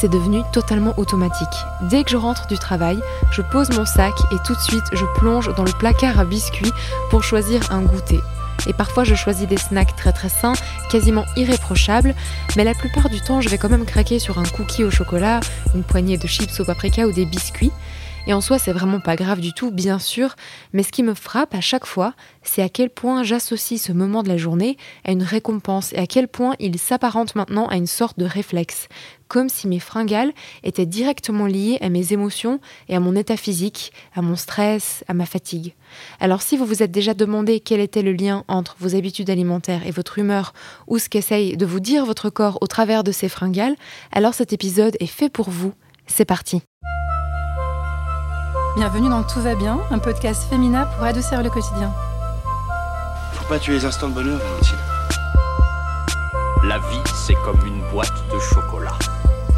c'est devenu totalement automatique. Dès que je rentre du travail, je pose mon sac et tout de suite je plonge dans le placard à biscuits pour choisir un goûter. Et parfois je choisis des snacks très très sains, quasiment irréprochables, mais la plupart du temps je vais quand même craquer sur un cookie au chocolat, une poignée de chips au paprika ou des biscuits. Et en soi, c'est vraiment pas grave du tout, bien sûr, mais ce qui me frappe à chaque fois, c'est à quel point j'associe ce moment de la journée à une récompense et à quel point il s'apparente maintenant à une sorte de réflexe, comme si mes fringales étaient directement liées à mes émotions et à mon état physique, à mon stress, à ma fatigue. Alors si vous vous êtes déjà demandé quel était le lien entre vos habitudes alimentaires et votre humeur, ou ce qu'essaye de vous dire votre corps au travers de ces fringales, alors cet épisode est fait pour vous. C'est parti. Bienvenue dans Tout va bien, un podcast féminin pour adoucir le quotidien. Faut pas tuer les instants de bonheur, Valentine. La vie, c'est comme une boîte de chocolat.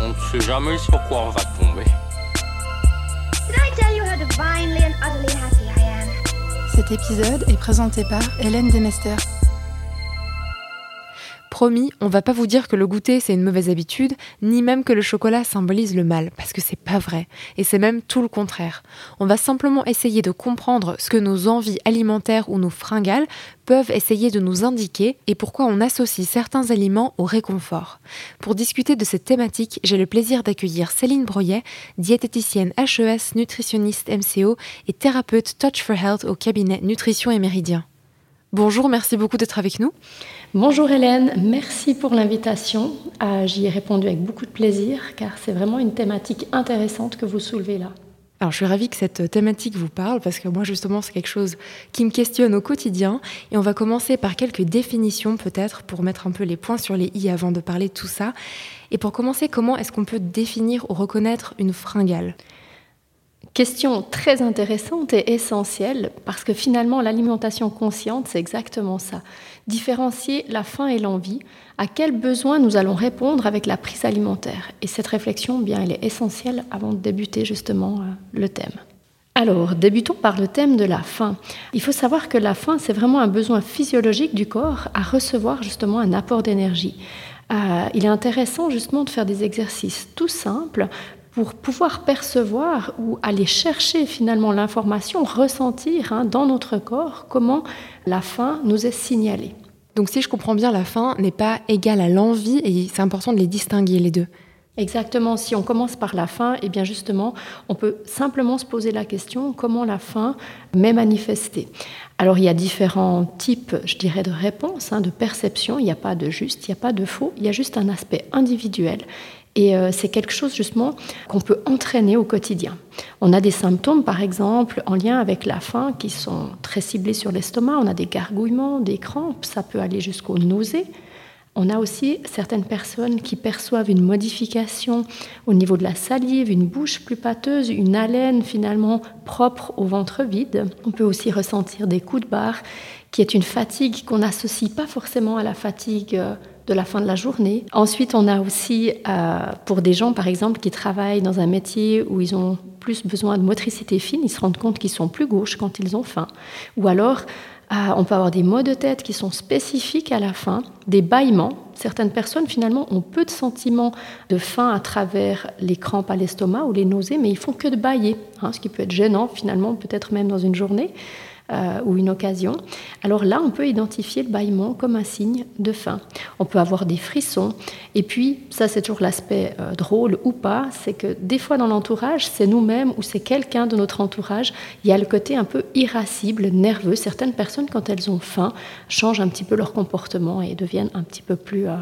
On ne sait jamais sur quoi on va tomber. Did I tell you how divinely and utterly happy I am? Cet épisode est présenté par Hélène Demester. Promis, on va pas vous dire que le goûter c'est une mauvaise habitude, ni même que le chocolat symbolise le mal, parce que c'est pas vrai, et c'est même tout le contraire. On va simplement essayer de comprendre ce que nos envies alimentaires ou nos fringales peuvent essayer de nous indiquer et pourquoi on associe certains aliments au réconfort. Pour discuter de cette thématique, j'ai le plaisir d'accueillir Céline Broyet, diététicienne HES, nutritionniste MCO et thérapeute Touch for Health au cabinet Nutrition et Méridien. Bonjour, merci beaucoup d'être avec nous. Bonjour Hélène, merci pour l'invitation. Euh, J'y ai répondu avec beaucoup de plaisir car c'est vraiment une thématique intéressante que vous soulevez là. Alors je suis ravie que cette thématique vous parle parce que moi justement c'est quelque chose qui me questionne au quotidien et on va commencer par quelques définitions peut-être pour mettre un peu les points sur les i avant de parler de tout ça. Et pour commencer, comment est-ce qu'on peut définir ou reconnaître une fringale? Question très intéressante et essentielle parce que finalement l'alimentation consciente c'est exactement ça. Différencier la faim et l'envie, à quels besoins nous allons répondre avec la prise alimentaire. Et cette réflexion, bien, elle est essentielle avant de débuter justement euh, le thème. Alors, débutons par le thème de la faim. Il faut savoir que la faim, c'est vraiment un besoin physiologique du corps à recevoir justement un apport d'énergie. Euh, il est intéressant justement de faire des exercices tout simples pour pouvoir percevoir ou aller chercher finalement l'information, ressentir hein, dans notre corps comment la faim nous est signalée. Donc si je comprends bien, la faim n'est pas égale à l'envie et c'est important de les distinguer les deux. Exactement, si on commence par la faim, et eh bien justement, on peut simplement se poser la question comment la faim m'est manifestée? Alors il y a différents types, je dirais, de réponses, hein, de perception. Il n'y a pas de juste, il n'y a pas de faux, il y a juste un aspect individuel. Et euh, c'est quelque chose justement qu'on peut entraîner au quotidien. On a des symptômes, par exemple, en lien avec la faim, qui sont très ciblés sur l'estomac. On a des gargouillements, des crampes, ça peut aller jusqu'aux nausées. On a aussi certaines personnes qui perçoivent une modification au niveau de la salive, une bouche plus pâteuse, une haleine finalement propre au ventre vide. On peut aussi ressentir des coups de barre, qui est une fatigue qu'on n'associe pas forcément à la fatigue euh, de la fin de la journée. Ensuite, on a aussi, euh, pour des gens, par exemple, qui travaillent dans un métier où ils ont plus besoin de motricité fine, ils se rendent compte qu'ils sont plus gauches quand ils ont faim. Ou alors, euh, on peut avoir des maux de tête qui sont spécifiques à la faim, des bâillements. Certaines personnes, finalement, ont peu de sentiments de faim à travers les crampes à l'estomac ou les nausées, mais ils font que de bâiller, hein, ce qui peut être gênant, finalement, peut-être même dans une journée. Euh, ou une occasion, alors là, on peut identifier le bâillement comme un signe de faim. On peut avoir des frissons. Et puis, ça, c'est toujours l'aspect euh, drôle ou pas, c'est que des fois dans l'entourage, c'est nous-mêmes ou c'est quelqu'un de notre entourage, il y a le côté un peu irascible, nerveux. Certaines personnes, quand elles ont faim, changent un petit peu leur comportement et deviennent un petit peu plus euh,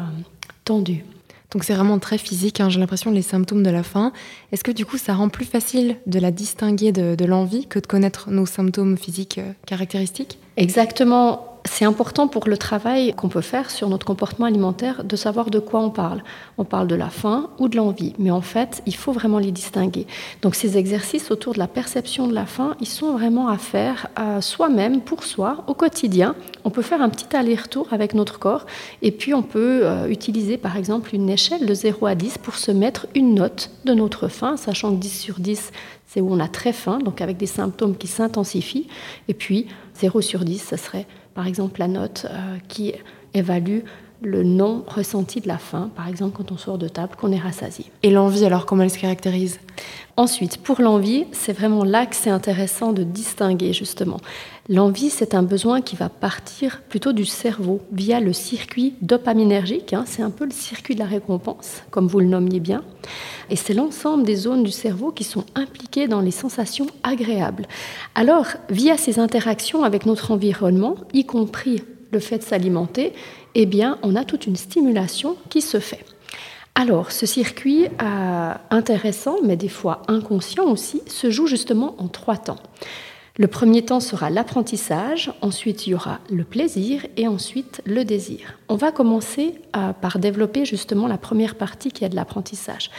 tendues. Donc c'est vraiment très physique, hein. j'ai l'impression, les symptômes de la faim. Est-ce que du coup ça rend plus facile de la distinguer de, de l'envie que de connaître nos symptômes physiques euh, caractéristiques? Exactement c'est important pour le travail qu'on peut faire sur notre comportement alimentaire de savoir de quoi on parle. On parle de la faim ou de l'envie, mais en fait, il faut vraiment les distinguer. Donc ces exercices autour de la perception de la faim, ils sont vraiment à faire à soi-même, pour soi, au quotidien. On peut faire un petit aller-retour avec notre corps et puis on peut euh, utiliser par exemple une échelle de 0 à 10 pour se mettre une note de notre faim, sachant que 10 sur 10, c'est où on a très faim, donc avec des symptômes qui s'intensifient. Et puis 0 sur 10, ça serait par exemple la note euh, qui évalue le non ressenti de la faim, par exemple quand on sort de table, qu'on est rassasié. Et l'envie, alors comment elle se caractérise? Ensuite, pour l'envie, c'est vraiment là que c'est intéressant de distinguer justement. L'envie, c'est un besoin qui va partir plutôt du cerveau via le circuit dopaminergique. Hein. c'est un peu le circuit de la récompense, comme vous le nommiez bien. Et c'est l'ensemble des zones du cerveau qui sont impliquées dans les sensations agréables. Alors, via ces interactions avec notre environnement, y compris le fait de s'alimenter, eh bien, on a toute une stimulation qui se fait. Alors, ce circuit euh, intéressant, mais des fois inconscient aussi, se joue justement en trois temps. Le premier temps sera l'apprentissage, ensuite il y aura le plaisir et ensuite le désir. On va commencer euh, par développer justement la première partie qui est de l'apprentissage.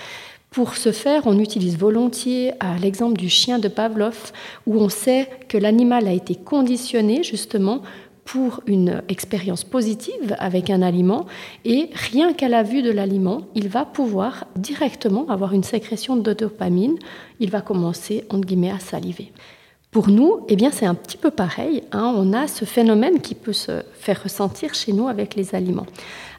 Pour ce faire, on utilise volontiers euh, l'exemple du chien de Pavlov, où on sait que l'animal a été conditionné justement pour une expérience positive avec un aliment et rien qu'à la vue de l'aliment, il va pouvoir directement avoir une sécrétion de dopamine, il va commencer entre guillemets à saliver. Pour nous, eh bien, c'est un petit peu pareil. Hein. on a ce phénomène qui peut se faire ressentir chez nous avec les aliments.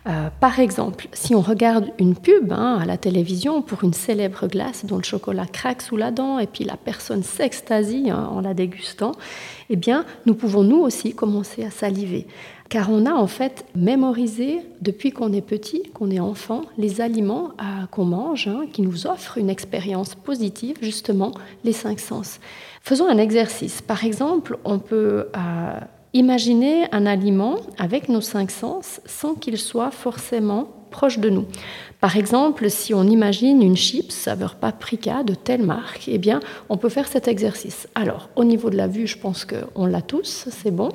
Euh, par exemple, si on regarde une pub hein, à la télévision pour une célèbre glace dont le chocolat craque sous la dent et puis la personne s'extasie hein, en la dégustant, eh bien, nous pouvons nous aussi commencer à saliver. Car on a en fait mémorisé depuis qu'on est petit, qu'on est enfant, les aliments euh, qu'on mange, hein, qui nous offrent une expérience positive, justement, les cinq sens. Faisons un exercice. Par exemple, on peut euh, Imaginez un aliment avec nos cinq sens sans qu'il soit forcément proche de nous. Par exemple, si on imagine une chips saveur paprika de telle marque, eh bien, on peut faire cet exercice. Alors, au niveau de la vue, je pense qu'on l'a tous, c'est bon.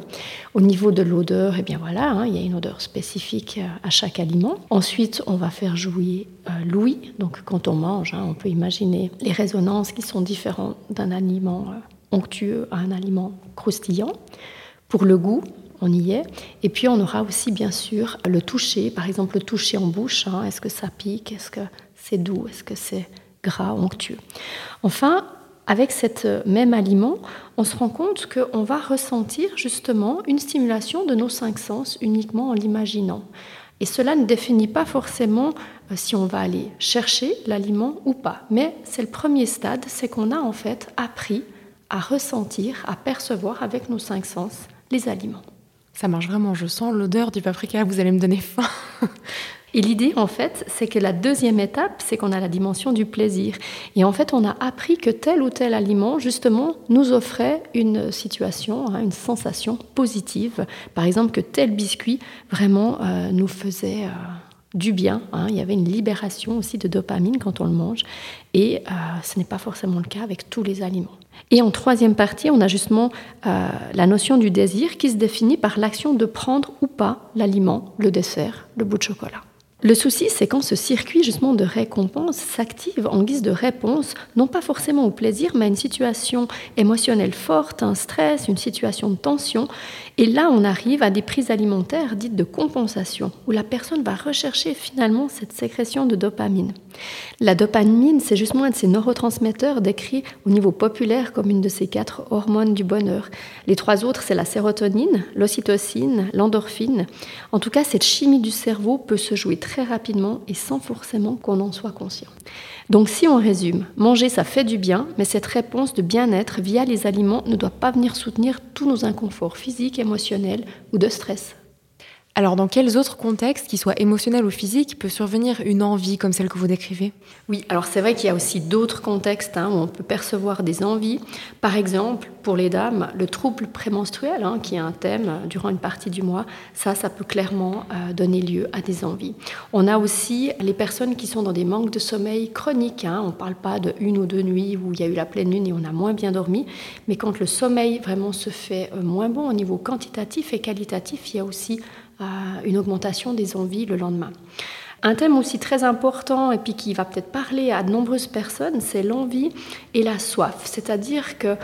Au niveau de l'odeur, eh bien voilà, hein, il y a une odeur spécifique euh, à chaque aliment. Ensuite, on va faire jouer euh, l'ouïe. Donc, quand on mange, hein, on peut imaginer les résonances qui sont différentes d'un aliment euh, onctueux à un aliment croustillant. Pour le goût, on y est. Et puis on aura aussi bien sûr le toucher, par exemple le toucher en bouche. Hein. Est-ce que ça pique? Est-ce que c'est doux? Est-ce que c'est gras, onctueux? Enfin, avec cet même aliment, on se rend compte qu'on va ressentir justement une stimulation de nos cinq sens uniquement en l'imaginant. Et cela ne définit pas forcément euh, si on va aller chercher l'aliment ou pas. Mais c'est le premier stade, c'est qu'on a en fait appris à ressentir, à percevoir avec nos cinq sens les aliments. Ça marche vraiment, je sens l'odeur du paprika, vous allez me donner faim. Et l'idée, en fait, c'est que la deuxième étape, c'est qu'on a la dimension du plaisir. Et en fait, on a appris que tel ou tel aliment, justement, nous offrait une situation, hein, une sensation positive. Par exemple, que tel biscuit, vraiment, euh, nous faisait... Euh, du bien. Hein. Il y avait une libération aussi de dopamine quand on le mange. Et euh, ce n'est pas forcément le cas avec tous les aliments. Et en troisième partie, on a justement euh, la notion du désir qui se définit par l'action de prendre ou pas l'aliment, le dessert, le bout de chocolat. Le souci, c'est quand ce circuit justement de récompense s'active en guise de réponse, non pas forcément au plaisir, mais à une situation émotionnelle forte, un stress, une situation de tension. Et là, on arrive à des prises alimentaires dites de compensation, où la personne va rechercher finalement cette sécrétion de dopamine. La dopamine, c'est justement un de ces neurotransmetteurs décrits au niveau populaire comme une de ces quatre hormones du bonheur. Les trois autres, c'est la sérotonine, l'ocytocine, l'endorphine. En tout cas, cette chimie du cerveau peut se jouer très rapidement et sans forcément qu'on en soit conscient. Donc si on résume, manger ça fait du bien, mais cette réponse de bien-être via les aliments ne doit pas venir soutenir tous nos inconforts physiques, émotionnels ou de stress. Alors, dans quels autres contextes, qu'ils soient émotionnels ou physiques, peut survenir une envie comme celle que vous décrivez? Oui, alors c'est vrai qu'il y a aussi d'autres contextes hein, où on peut percevoir des envies. Par exemple, pour les dames, le trouble prémenstruel, hein, qui est un thème durant une partie du mois, ça, ça peut clairement euh, donner lieu à des envies. On a aussi les personnes qui sont dans des manques de sommeil chroniques. Hein. on ne parle pas de une ou deux nuits où il y a eu la pleine lune et on a moins bien dormi, mais quand le sommeil vraiment se fait euh, moins bon au niveau quantitatif et qualitatif, il y a aussi une augmentation des envies le lendemain. Un thème aussi très important et puis qui va peut-être parler à de nombreuses personnes, c'est l'envie et la soif. C'est-à-dire que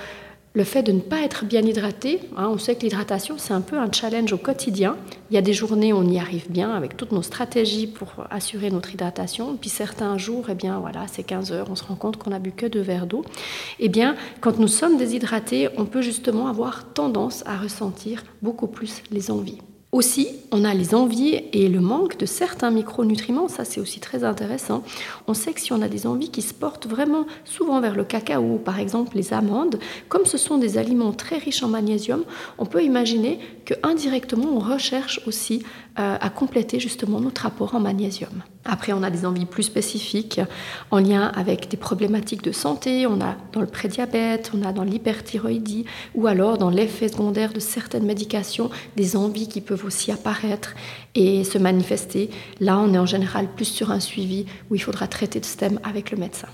le fait de ne pas être bien hydraté, hein, on sait que l'hydratation c'est un peu un challenge au quotidien. Il y a des journées où on y arrive bien avec toutes nos stratégies pour assurer notre hydratation, puis certains jours, eh bien voilà, c'est 15 heures, on se rend compte qu'on a bu que deux verres d'eau. Eh bien, quand nous sommes déshydratés, on peut justement avoir tendance à ressentir beaucoup plus les envies. Aussi, on a les envies et le manque de certains micronutriments, ça c'est aussi très intéressant. On sait que si on a des envies qui se portent vraiment souvent vers le cacao, par exemple les amandes, comme ce sont des aliments très riches en magnésium, on peut imaginer que indirectement on recherche aussi euh, à compléter justement notre apport en magnésium. Après, on a des envies plus spécifiques en lien avec des problématiques de santé. On a dans le prédiabète, on a dans l'hyperthyroïdie ou alors dans l'effet secondaire de certaines médications des envies qui peuvent aussi apparaître et se manifester. Là, on est en général plus sur un suivi où il faudra traiter ce thème avec le médecin.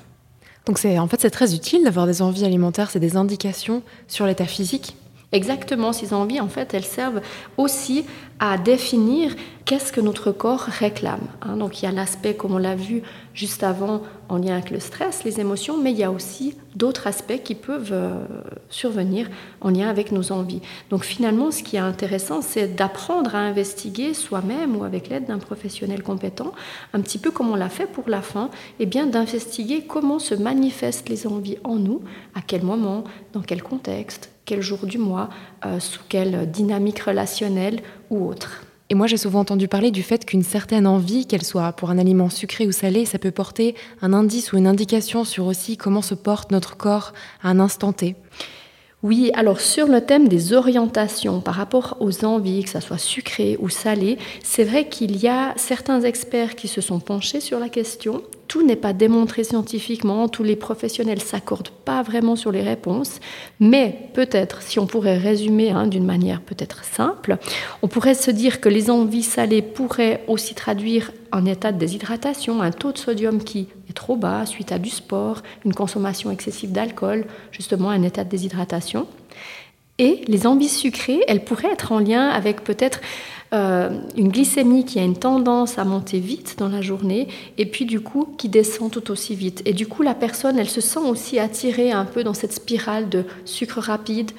Donc c'est en fait c'est très utile d'avoir des envies alimentaires, c'est des indications sur l'état physique Exactement, ces envies, en fait, elles servent aussi à définir qu'est-ce que notre corps réclame. Hein. Donc il y a l'aspect, comme on l'a vu juste avant, en lien avec le stress, les émotions, mais il y a aussi d'autres aspects qui peuvent euh, survenir en lien avec nos envies. Donc finalement, ce qui est intéressant, c'est d'apprendre à investiguer soi-même ou avec l'aide d'un professionnel compétent, un petit peu comme on l'a fait pour la fin, et bien d'investiguer comment se manifestent les envies en nous, à quel moment, dans quel contexte, quel jour du mois, euh, sous quelle dynamique relationnelle ou autre. Et moi, j'ai souvent entendu parler du fait qu'une certaine envie, qu'elle soit pour un aliment sucré ou salé, ça peut porter un indice ou une indication sur aussi comment se porte notre corps à un instant T. Oui, alors sur le thème des orientations par rapport aux envies, que ce soit sucré ou salé, c'est vrai qu'il y a certains experts qui se sont penchés sur la question. Tout n'est pas démontré scientifiquement, tous les professionnels s'accordent pas vraiment sur les réponses, mais peut-être, si on pourrait résumer hein, d'une manière peut-être simple, on pourrait se dire que les envies salées pourraient aussi traduire un état de déshydratation, un taux de sodium qui est trop bas suite à du sport, une consommation excessive d'alcool, justement un état de déshydratation. Et les envies sucrées, elles pourraient être en lien avec peut-être euh, une glycémie qui a une tendance à monter vite dans la journée et puis du coup qui descend tout aussi vite. Et du coup, la personne, elle se sent aussi attirée un peu dans cette spirale de sucre rapide,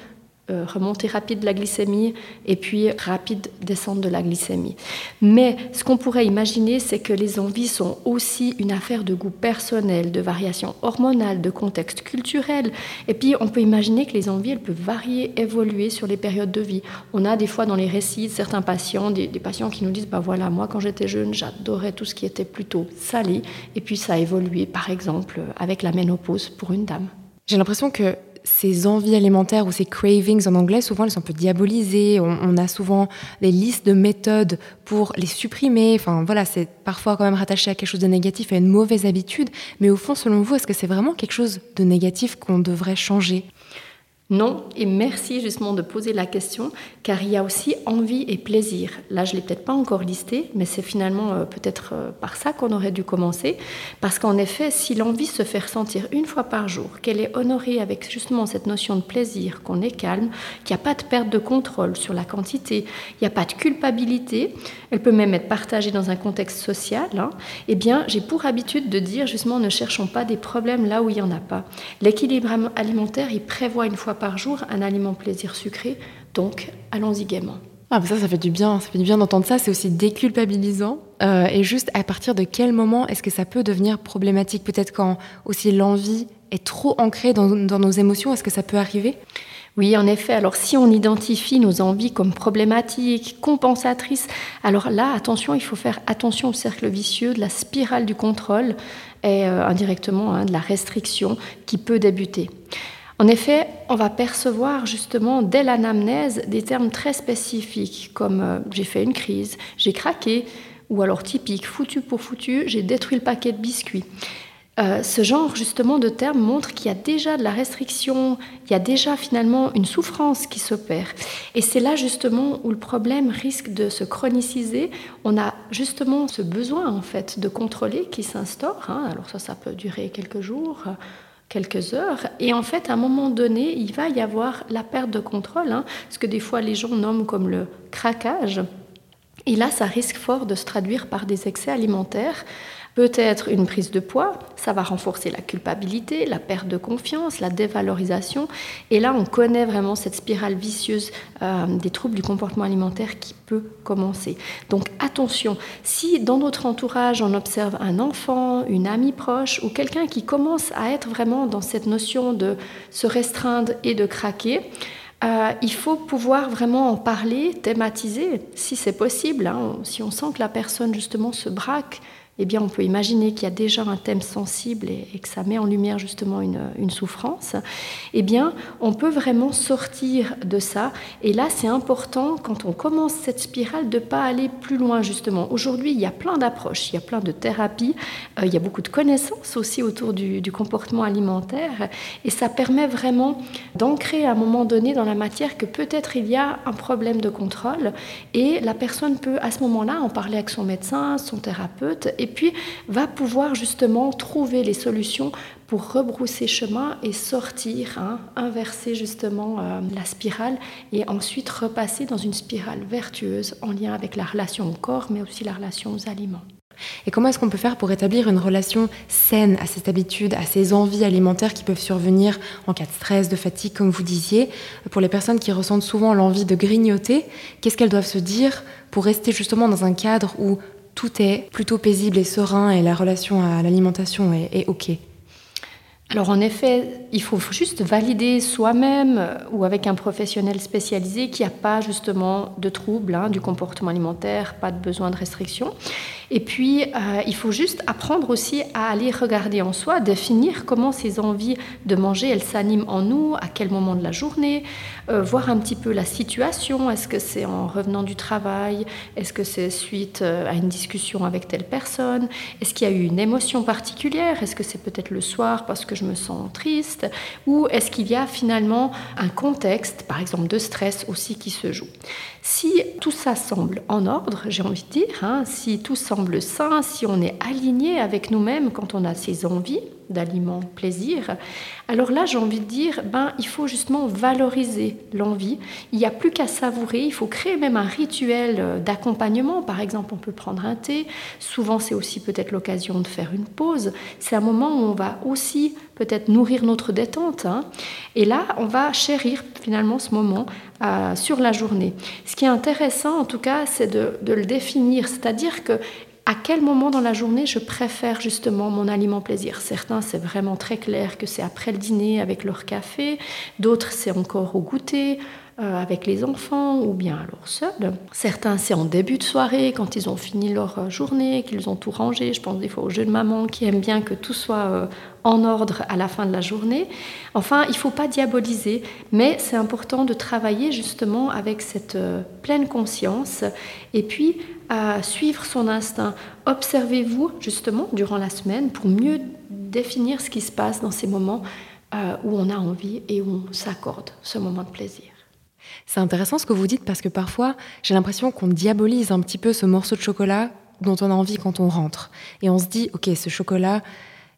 euh, remontée rapide de la glycémie et puis rapide descente de la glycémie. Mais ce qu'on pourrait imaginer, c'est que les envies sont aussi une affaire de goût personnel, de variation hormonale, de contexte culturel. Et puis on peut imaginer que les envies, elles peuvent varier, évoluer sur les périodes de vie. On a des fois dans les récits de certains patients, des, patients qui nous disent, bah voilà, moi quand j'étais jeune, j'adorais tout ce qui était plutôt salé. Et puis ça a évolué, par exemple, avec la ménopause pour une dame. J'ai l'impression que ces envies alimentaires ou ces cravings en anglais, souvent elles sont un peu diabolisées. On, a souvent des listes de méthodes pour les supprimer. Enfin voilà, c'est parfois quand même rattaché à quelque chose de négatif, à une mauvaise habitude. Mais au fond, selon vous, est-ce que c'est vraiment quelque chose de négatif qu'on devrait changer? Non, et merci justement de poser la question, car il y a aussi envie et plaisir. Là, je ne l'ai peut-être pas encore listé, mais c'est finalement euh, peut-être euh, par ça qu'on aurait dû commencer, parce qu'en effet, si l'envie se fait ressentir une fois par jour, qu'elle est honorée avec justement cette notion de plaisir, qu'on est calme, qu'il n'y a pas de perte de contrôle sur la quantité, il n'y a pas de culpabilité, elle peut même être partagée dans un contexte social, hein, eh bien, j'ai pour habitude de dire justement ne cherchons pas des problèmes là où il n'y en a pas. L'équilibre alimentaire, il prévoit une fois par jour un aliment plaisir sucré, donc allons-y gaiement. Ah, ça, ça fait du bien. Ça fait du bien d'entendre ça. C'est aussi déculpabilisant. Euh, et juste, à partir de quel moment est-ce que ça peut devenir problématique? Peut-être quand aussi l'envie est trop ancrée dans, dans nos émotions. Est-ce que ça peut arriver? Oui, en effet. Alors, si on identifie nos envies comme problématiques, compensatrices, alors là, attention, il faut faire attention au cercle vicieux de la spirale du contrôle et euh, indirectement hein, de la restriction qui peut débuter. En effet, on va percevoir justement dès l'anamnèse des termes très spécifiques comme euh, j'ai fait une crise, j'ai craqué, ou alors typique, foutu pour foutu, j'ai détruit le paquet de biscuits. Euh, ce genre justement de termes montre qu'il y a déjà de la restriction, il y a déjà finalement une souffrance qui s'opère. Et c'est là justement où le problème risque de se chroniciser. On a justement ce besoin en fait de contrôler qui s'instaure. Hein. Alors ça, ça peut durer quelques jours quelques heures. Et en fait, à un moment donné, il va y avoir la perte de contrôle, hein, ce que des fois les gens nomment comme le craquage. Et là, ça risque fort de se traduire par des excès alimentaires Peut-être une prise de poids, ça va renforcer la culpabilité, la perte de confiance, la dévalorisation. Et là, on connaît vraiment cette spirale vicieuse euh, des troubles du comportement alimentaire qui peut commencer. Donc attention, si dans notre entourage, on observe un enfant, une amie proche ou quelqu'un qui commence à être vraiment dans cette notion de se restreindre et de craquer, Euh, il faut pouvoir vraiment en parler, thématiser, si c'est possible. Hein. si on sent que la personne justement se braque, eh bien, on peut imaginer qu'il y a déjà un thème sensible et, que ça met en lumière justement une, souffrance, eh bien, on peut vraiment sortir de ça. Et là, c'est important, quand on commence cette spirale, de ne pas aller plus loin, justement. Aujourd'hui, il y a plein d'approches, il y a plein de thérapies, euh, il y a beaucoup de connaissances aussi autour du, comportement alimentaire, et ça permet vraiment d'ancrer à un moment donné dans la matière que peut-être il y a un problème de contrôle, et la personne peut à ce moment-là en parler avec son médecin, son thérapeute, puis va pouvoir justement trouver les solutions pour rebrousser chemin et sortir, hein, inverser justement euh, la spirale et ensuite repasser dans une spirale vertueuse en lien avec la relation au corps mais aussi la relation aux aliments. Et comment est-ce qu'on peut faire pour établir une relation saine à cette habitude, à ces envies alimentaires qui peuvent survenir en cas de stress, de fatigue, comme vous disiez? Pour les personnes qui ressentent souvent l'envie de grignoter, qu'est-ce qu'elles doivent se dire pour rester justement dans un cadre où tout est plutôt paisible et serein et la relation à l'alimentation est, OK alors en effet, il faut juste valider soi-même ou avec un professionnel spécialisé qu'il n'y a pas justement de troubles hein, du comportement alimentaire, pas de besoin de restriction. Et puis, euh, il faut juste apprendre aussi à aller regarder en soi, définir comment ces envies de manger, elles s'animent en nous, à quel moment de la journée, euh, voir un petit peu la situation. Est-ce que c'est en revenant du travail? Est-ce que c'est suite à une discussion avec telle personne? Est-ce qu'il y a eu une émotion particulière? Est-ce que c'est peut-être le soir parce que je me sens triste? Ou est-ce qu'il y a finalement un contexte, par exemple de stress aussi, qui se joue? Si tout ça semble en ordre, j'ai envie de dire, hein, si tout semble sain, si on est aligné avec nous-mêmes quand on a ces envies, d'aliments plaisir, alors là j'ai envie de dire, ben, il faut justement valoriser l'envie. Il n'y a plus qu'à savourer, il faut créer même un rituel euh, d'accompagnement. Par exemple, on peut prendre un thé, souvent c'est aussi peut-être l'occasion de faire une pause. C'est un moment où on va aussi peut-être nourrir notre détente. Hein. Et là, on va chérir finalement ce moment euh, sur la journée. Ce qui est intéressant en tout cas, c'est de, de le définir, c'est-à-dire que à quel moment dans la journée je préfère justement mon aliment plaisir. Certains, c'est vraiment très clair que c'est après le dîner avec leur café, d'autres, c'est encore au goûter. Euh, avec les enfants ou bien alors seuls. Certains, c'est en début de soirée, quand ils ont fini leur euh, journée, qu'ils ont tout rangé. Je pense des fois aux jeunes mamans qui aiment bien que tout soit euh, en ordre à la fin de la journée. Enfin, il ne faut pas diaboliser, mais c'est important de travailler justement avec cette pleine conscience et puis à suivre son instinct. Observez-vous justement durant la semaine pour mieux définir ce qui se passe dans ces moments où on a envie et où on s'accorde ce moment de plaisir. C'est intéressant ce que vous dites parce que parfois j'ai l'impression qu'on diabolise un petit peu ce morceau de chocolat dont on a envie quand on rentre. Et on se dit, ok, ce chocolat,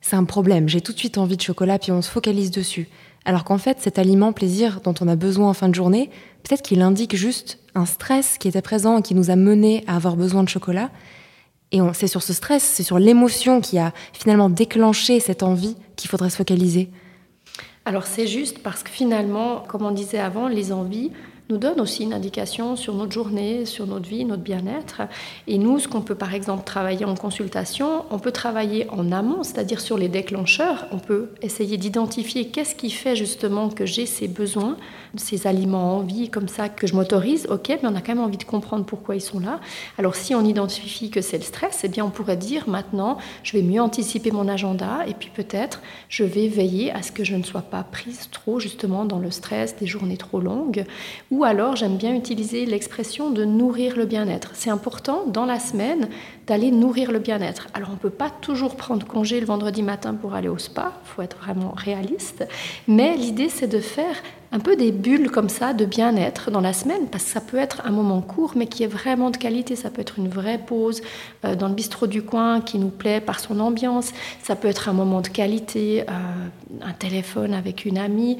c'est un problème, j'ai tout de suite envie de chocolat, puis on se focalise dessus. Alors qu'en fait, cet aliment plaisir dont on a besoin en fin de journée, peut-être qu'il indique juste un stress qui était présent et qui nous a mené à avoir besoin de chocolat. Et c'est sur ce stress, c'est sur l'émotion qui a finalement déclenché cette envie qu'il faudrait se focaliser. Alors c'est juste parce que finalement, comme on disait avant, les envies, donne aussi une indication sur notre journée, sur notre vie, notre bien-être. Et nous, ce qu'on peut par exemple travailler en consultation, on peut travailler en amont, c'est-à-dire sur les déclencheurs. On peut essayer d'identifier qu'est-ce qui fait justement que j'ai ces besoins, ces aliments en vie comme ça que je m'autorise. Ok, mais on a quand même envie de comprendre pourquoi ils sont là. Alors si on identifie que c'est le stress, eh bien on pourrait dire maintenant, je vais mieux anticiper mon agenda et puis peut-être je vais veiller à ce que je ne sois pas prise trop justement dans le stress des journées trop longues ou ou alors, j'aime bien utiliser l'expression de nourrir le bien-être. C'est important dans la semaine d'aller nourrir le bien-être. Alors, on ne peut pas toujours prendre congé le vendredi matin pour aller au spa, il faut être vraiment réaliste. Mais l'idée, c'est de faire un peu des bulles comme ça de bien-être dans la semaine, parce que ça peut être un moment court, mais qui est vraiment de qualité. Ça peut être une vraie pause euh, dans le bistrot du coin qui nous plaît par son ambiance. Ça peut être un moment de qualité, euh, un téléphone avec une amie,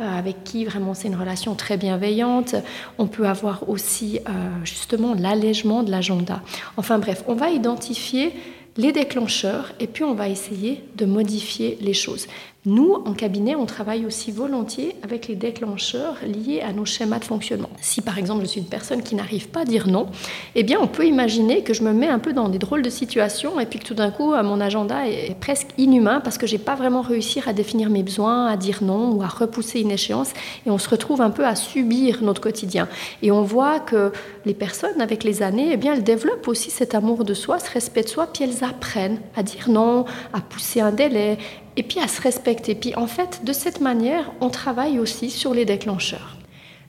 euh, avec qui vraiment c'est une relation très bienveillante. On peut avoir aussi justement l'allègement de l'agenda. Enfin bref, on va identifier les déclencheurs et puis on va essayer de modifier les choses. Nous, en cabinet, on travaille aussi volontiers avec les déclencheurs liés à nos schémas de fonctionnement. Si par exemple je suis une personne qui n'arrive pas à dire non, eh bien on peut imaginer que je me mets un peu dans des drôles de situations et puis que tout d'un coup mon agenda est presque inhumain parce que j'ai pas vraiment réussi à définir mes besoins, à dire non ou à repousser une échéance et on se retrouve un peu à subir notre quotidien. Et on voit que les personnes avec les années, eh bien elles développent aussi cet amour de soi, ce respect de soi, puis elles apprennent à dire non, à pousser un délai, et puis à se respecter. Puis en fait, de cette manière, on travaille aussi sur les déclencheurs.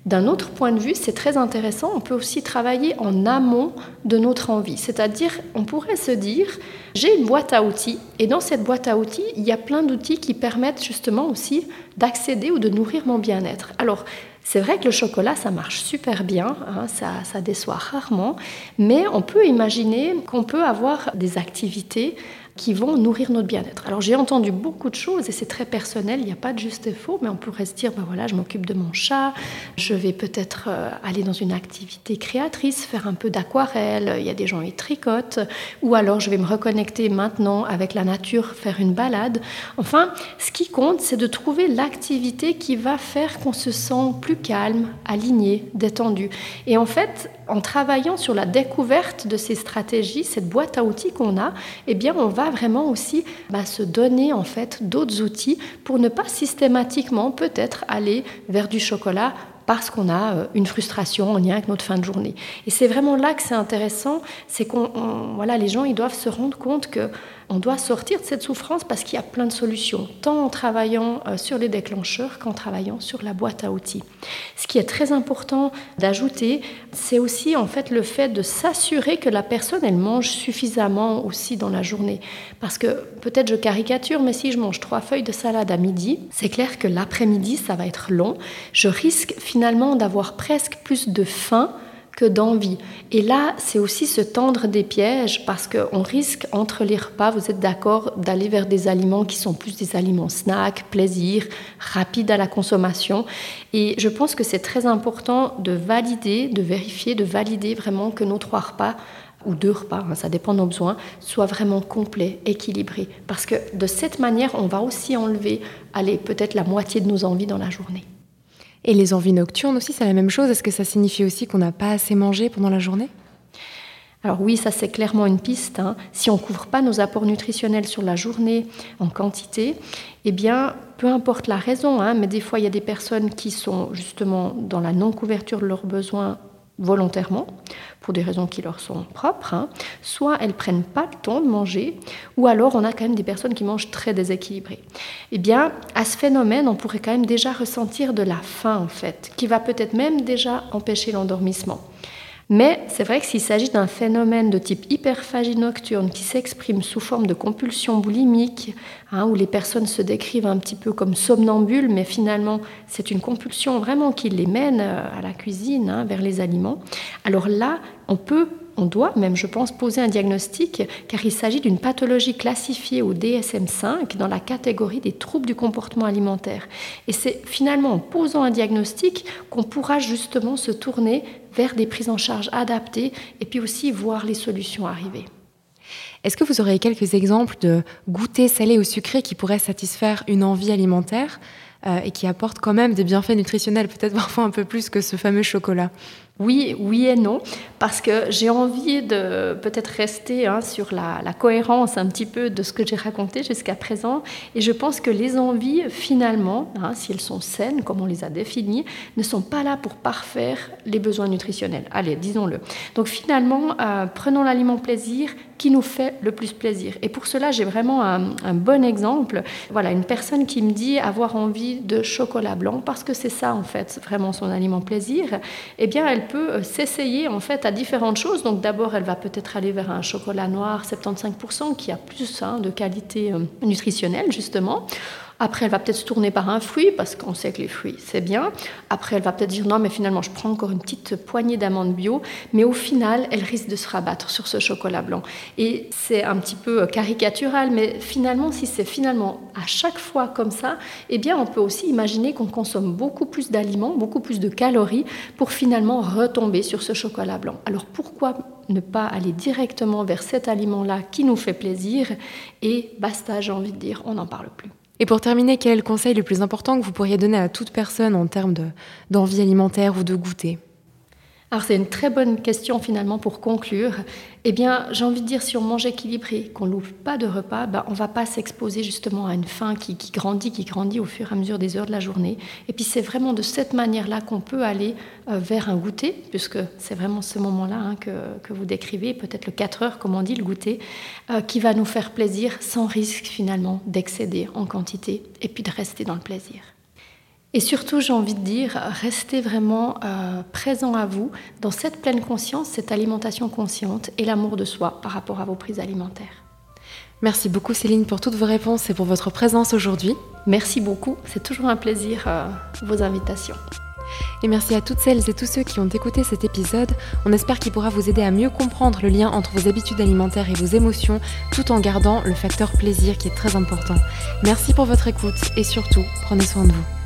D'un autre point de vue, c'est très intéressant, on peut aussi travailler en amont de notre envie. C'est-à-dire, on pourrait se dire, j'ai une boîte à outils, et dans cette boîte à outils, il y a plein d'outils qui permettent justement aussi d'accéder ou de nourrir mon bien-être. Alors, c'est vrai que le chocolat, ça marche super bien, hein, ça, ça déçoit rarement, mais on peut imaginer qu'on peut avoir des activités qui vont nourrir notre bien-être. Alors j'ai entendu beaucoup de choses et c'est très personnel, il n'y a pas de juste et faux, mais on pourrait se dire, ben voilà, je m'occupe de mon chat, je vais peut-être euh, aller dans une activité créatrice, faire un peu d'aquarelle, il y a des gens qui tricotent, ou alors je vais me reconnecter maintenant avec la nature, faire une balade. Enfin, ce qui compte, c'est de trouver l'activité qui va faire qu'on se sent plus calme, aligné, détendu. Et en fait, en travaillant sur la découverte de ces stratégies, cette boîte à outils qu'on a, eh bien, on va vraiment aussi bah, se donner en fait d'autres outils pour ne pas systématiquement peut-être aller vers du chocolat parce qu'on a euh, une frustration en lien avec notre fin de journée. Et c'est vraiment là que c'est intéressant, c'est qu'on voilà, les gens ils doivent se rendre compte que on doit sortir de cette souffrance parce qu'il y a plein de solutions, tant en travaillant euh, sur les déclencheurs qu'en travaillant sur la boîte à outils. Ce qui est très important d'ajouter, c'est aussi en fait le fait de s'assurer que la personne elle mange suffisamment aussi dans la journée. Parce que peut-être je caricature, mais si je mange trois feuilles de salade à midi, c'est clair que l'après-midi ça va être long. Je risque finalement d'avoir presque plus de faim que d'envie. Et là, c'est aussi se tendre des pièges parce qu'on risque entre les repas, vous êtes d'accord, d'aller vers des aliments qui sont plus des aliments snack, plaisir, rapides à la consommation. Et je pense que c'est très important de valider, de vérifier, de valider vraiment que nos trois repas ou deux repas, hein, ça dépend de nos besoins, soient vraiment complets, équilibrés. Parce que de cette manière, on va aussi enlever, allez, peut-être la moitié de nos envies dans la journée. Et les envies nocturnes aussi, c'est la même chose. Est-ce que ça signifie aussi qu'on n'a pas assez mangé pendant la journée? Alors oui, ça c'est clairement une piste. Hein. Si on ne couvre pas nos apports nutritionnels sur la journée en quantité, eh bien, peu importe la raison, hein, mais des fois il y a des personnes qui sont justement dans la non-couverture de leurs besoins volontairement, pour des raisons qui leur sont propres, hein. soit elles prennent pas le temps de manger, ou alors on a quand même des personnes qui mangent très déséquilibrées. Eh bien, à ce phénomène, on pourrait quand même déjà ressentir de la faim, en fait, qui va peut-être même déjà empêcher l'endormissement. Mais c'est vrai que s'il s'agit d'un phénomène de type hyperphagie nocturne qui s'exprime sous forme de compulsion boulimique, hein, où les personnes se décrivent un petit peu comme somnambules, mais finalement c'est une compulsion vraiment qui les mène euh, à la cuisine, hein, vers les aliments, alors là, on peut on doit même, je pense, poser un diagnostic car il s'agit d'une pathologie classifiée au DSM5 dans la catégorie des troubles du comportement alimentaire. Et c'est finalement en posant un diagnostic qu'on pourra justement se tourner vers des prises en charge adaptées et puis aussi voir les solutions arriver. Est-ce que vous aurez quelques exemples de goûters salés ou sucrés qui pourraient satisfaire une envie alimentaire euh, et qui apportent quand même des bienfaits nutritionnels, peut-être parfois un peu plus que ce fameux chocolat? Oui, oui et non, parce que j'ai envie de peut-être rester hein, sur la, cohérence un petit peu de ce que j'ai raconté jusqu'à présent. Et je pense que les envies, finalement, hein, si elles sont saines, comme on les a définies, ne sont pas là pour parfaire les besoins nutritionnels. Allez, disons-le. Donc finalement, euh, prenons l'aliment plaisir qui nous fait le plus plaisir. Et pour cela, j'ai vraiment un, un, bon exemple. Voilà, une personne qui me dit avoir envie de chocolat blanc, parce que c'est ça en fait vraiment son aliment plaisir. Eh bien, elle peut euh, s'essayer en fait à différentes choses. Donc d'abord, elle va peut-être aller vers un chocolat noir 75% qui a plus hein, de qualité euh, nutritionnelle justement. Après, elle va peut-être se tourner par un fruit, parce qu'on sait que les fruits, c'est bien. Après, elle va peut-être dire non, mais finalement, je prends encore une petite poignée d'amandes bio. Mais au final, elle risque de se rabattre sur ce chocolat blanc. Et c'est un petit peu caricatural, mais finalement, si c'est finalement à chaque fois comme ça, eh bien, on peut aussi imaginer qu'on consomme beaucoup plus d'aliments, beaucoup plus de calories pour finalement retomber sur ce chocolat blanc. Alors pourquoi ne pas aller directement vers cet aliment-là qui nous fait plaisir? Et basta, j'ai envie de dire, on n'en parle plus. Et pour terminer, quel est le conseil le plus important que vous pourriez donner à toute personne en termes d'envie alimentaire ou de goûter? Alors c'est une très bonne question finalement pour conclure. Eh bien, j'ai envie de dire, si on mange équilibré, qu'on ne loupe pas de repas, ben, on ne va pas s'exposer justement à une faim qui, grandit, qui grandit au fur et à mesure des heures de la journée. Et puis c'est vraiment de cette manière-là qu'on peut aller euh, vers un goûter, puisque c'est vraiment ce moment-là hein, que, que, vous décrivez, peut-être le 4 heures, comme on dit, le goûter, euh, qui va nous faire plaisir sans risque finalement d'excéder en quantité et puis de rester dans le plaisir. Et surtout, j'ai envie de dire, restez vraiment euh, présent à vous dans cette pleine conscience, cette alimentation consciente et l'amour de soi par rapport à vos prises alimentaires. Merci beaucoup Céline pour toutes vos réponses et pour votre présence aujourd'hui. Merci beaucoup, c'est toujours un plaisir euh, vos invitations. Et merci à toutes celles et tous ceux qui ont écouté cet épisode. On espère qu'il pourra vous aider à mieux comprendre le lien entre vos habitudes alimentaires et vos émotions, tout en gardant le facteur plaisir qui est très important. Merci pour votre écoute et surtout, prenez soin de vous.